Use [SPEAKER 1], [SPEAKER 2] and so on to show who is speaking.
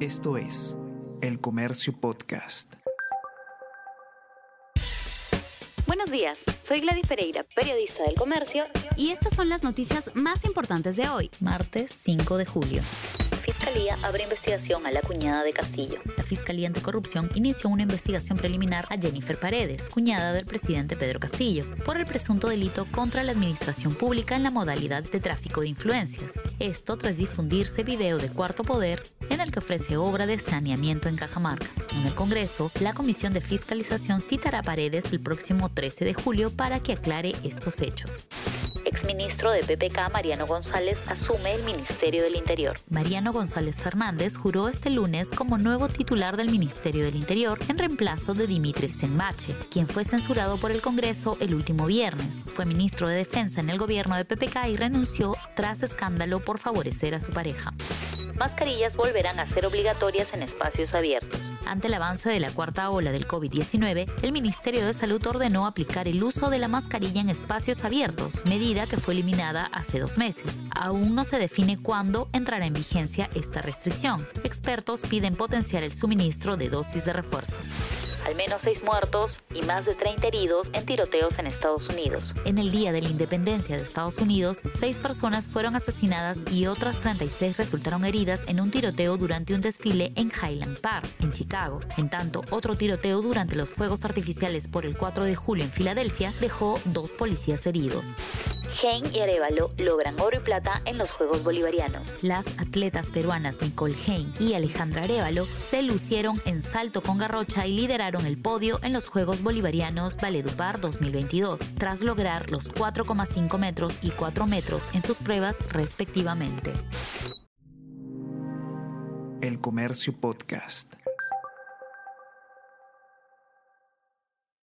[SPEAKER 1] Esto es El Comercio Podcast.
[SPEAKER 2] Buenos días, soy Gladys Pereira, periodista del Comercio,
[SPEAKER 3] y estas son las noticias más importantes de hoy, martes 5 de julio.
[SPEAKER 2] Fiscalía abre investigación a la cuñada de Castillo.
[SPEAKER 3] Fiscalía Anticorrupción inició una investigación preliminar a Jennifer Paredes, cuñada del presidente Pedro Castillo, por el presunto delito contra la administración pública en la modalidad de tráfico de influencias. Esto tras difundirse video de Cuarto Poder en el que ofrece obra de saneamiento en Cajamarca. En el Congreso, la Comisión de Fiscalización citará a Paredes el próximo 13 de julio para que aclare estos hechos
[SPEAKER 2] exministro de PPK Mariano González asume el Ministerio del Interior.
[SPEAKER 3] Mariano González Fernández juró este lunes como nuevo titular del Ministerio del Interior en reemplazo de Dimitris Senmache, quien fue censurado por el Congreso el último viernes. Fue ministro de Defensa en el gobierno de PPK y renunció tras escándalo por favorecer a su pareja
[SPEAKER 2] mascarillas volverán a ser obligatorias en espacios abiertos.
[SPEAKER 3] Ante el avance de la cuarta ola del COVID-19, el Ministerio de Salud ordenó aplicar el uso de la mascarilla en espacios abiertos, medida que fue eliminada hace dos meses. Aún no se define cuándo entrará en vigencia esta restricción. Expertos piden potenciar el suministro de dosis de refuerzo
[SPEAKER 2] al menos seis muertos y más de 30 heridos en tiroteos en Estados Unidos.
[SPEAKER 3] En el Día de la Independencia de Estados Unidos, seis personas fueron asesinadas y otras 36 resultaron heridas en un tiroteo durante un desfile en Highland Park, en Chicago. En tanto, otro tiroteo durante los fuegos artificiales por el 4 de julio en Filadelfia dejó dos policías heridos.
[SPEAKER 2] Hein y Arevalo logran oro y plata en los Juegos Bolivarianos.
[SPEAKER 3] Las atletas peruanas Nicole Hein y Alejandra Arevalo se lucieron en salto con garrocha y lideraron el podio en los Juegos Bolivarianos Valedupar 2022, tras lograr los 4,5 metros y 4 metros en sus pruebas respectivamente.
[SPEAKER 1] El Comercio Podcast.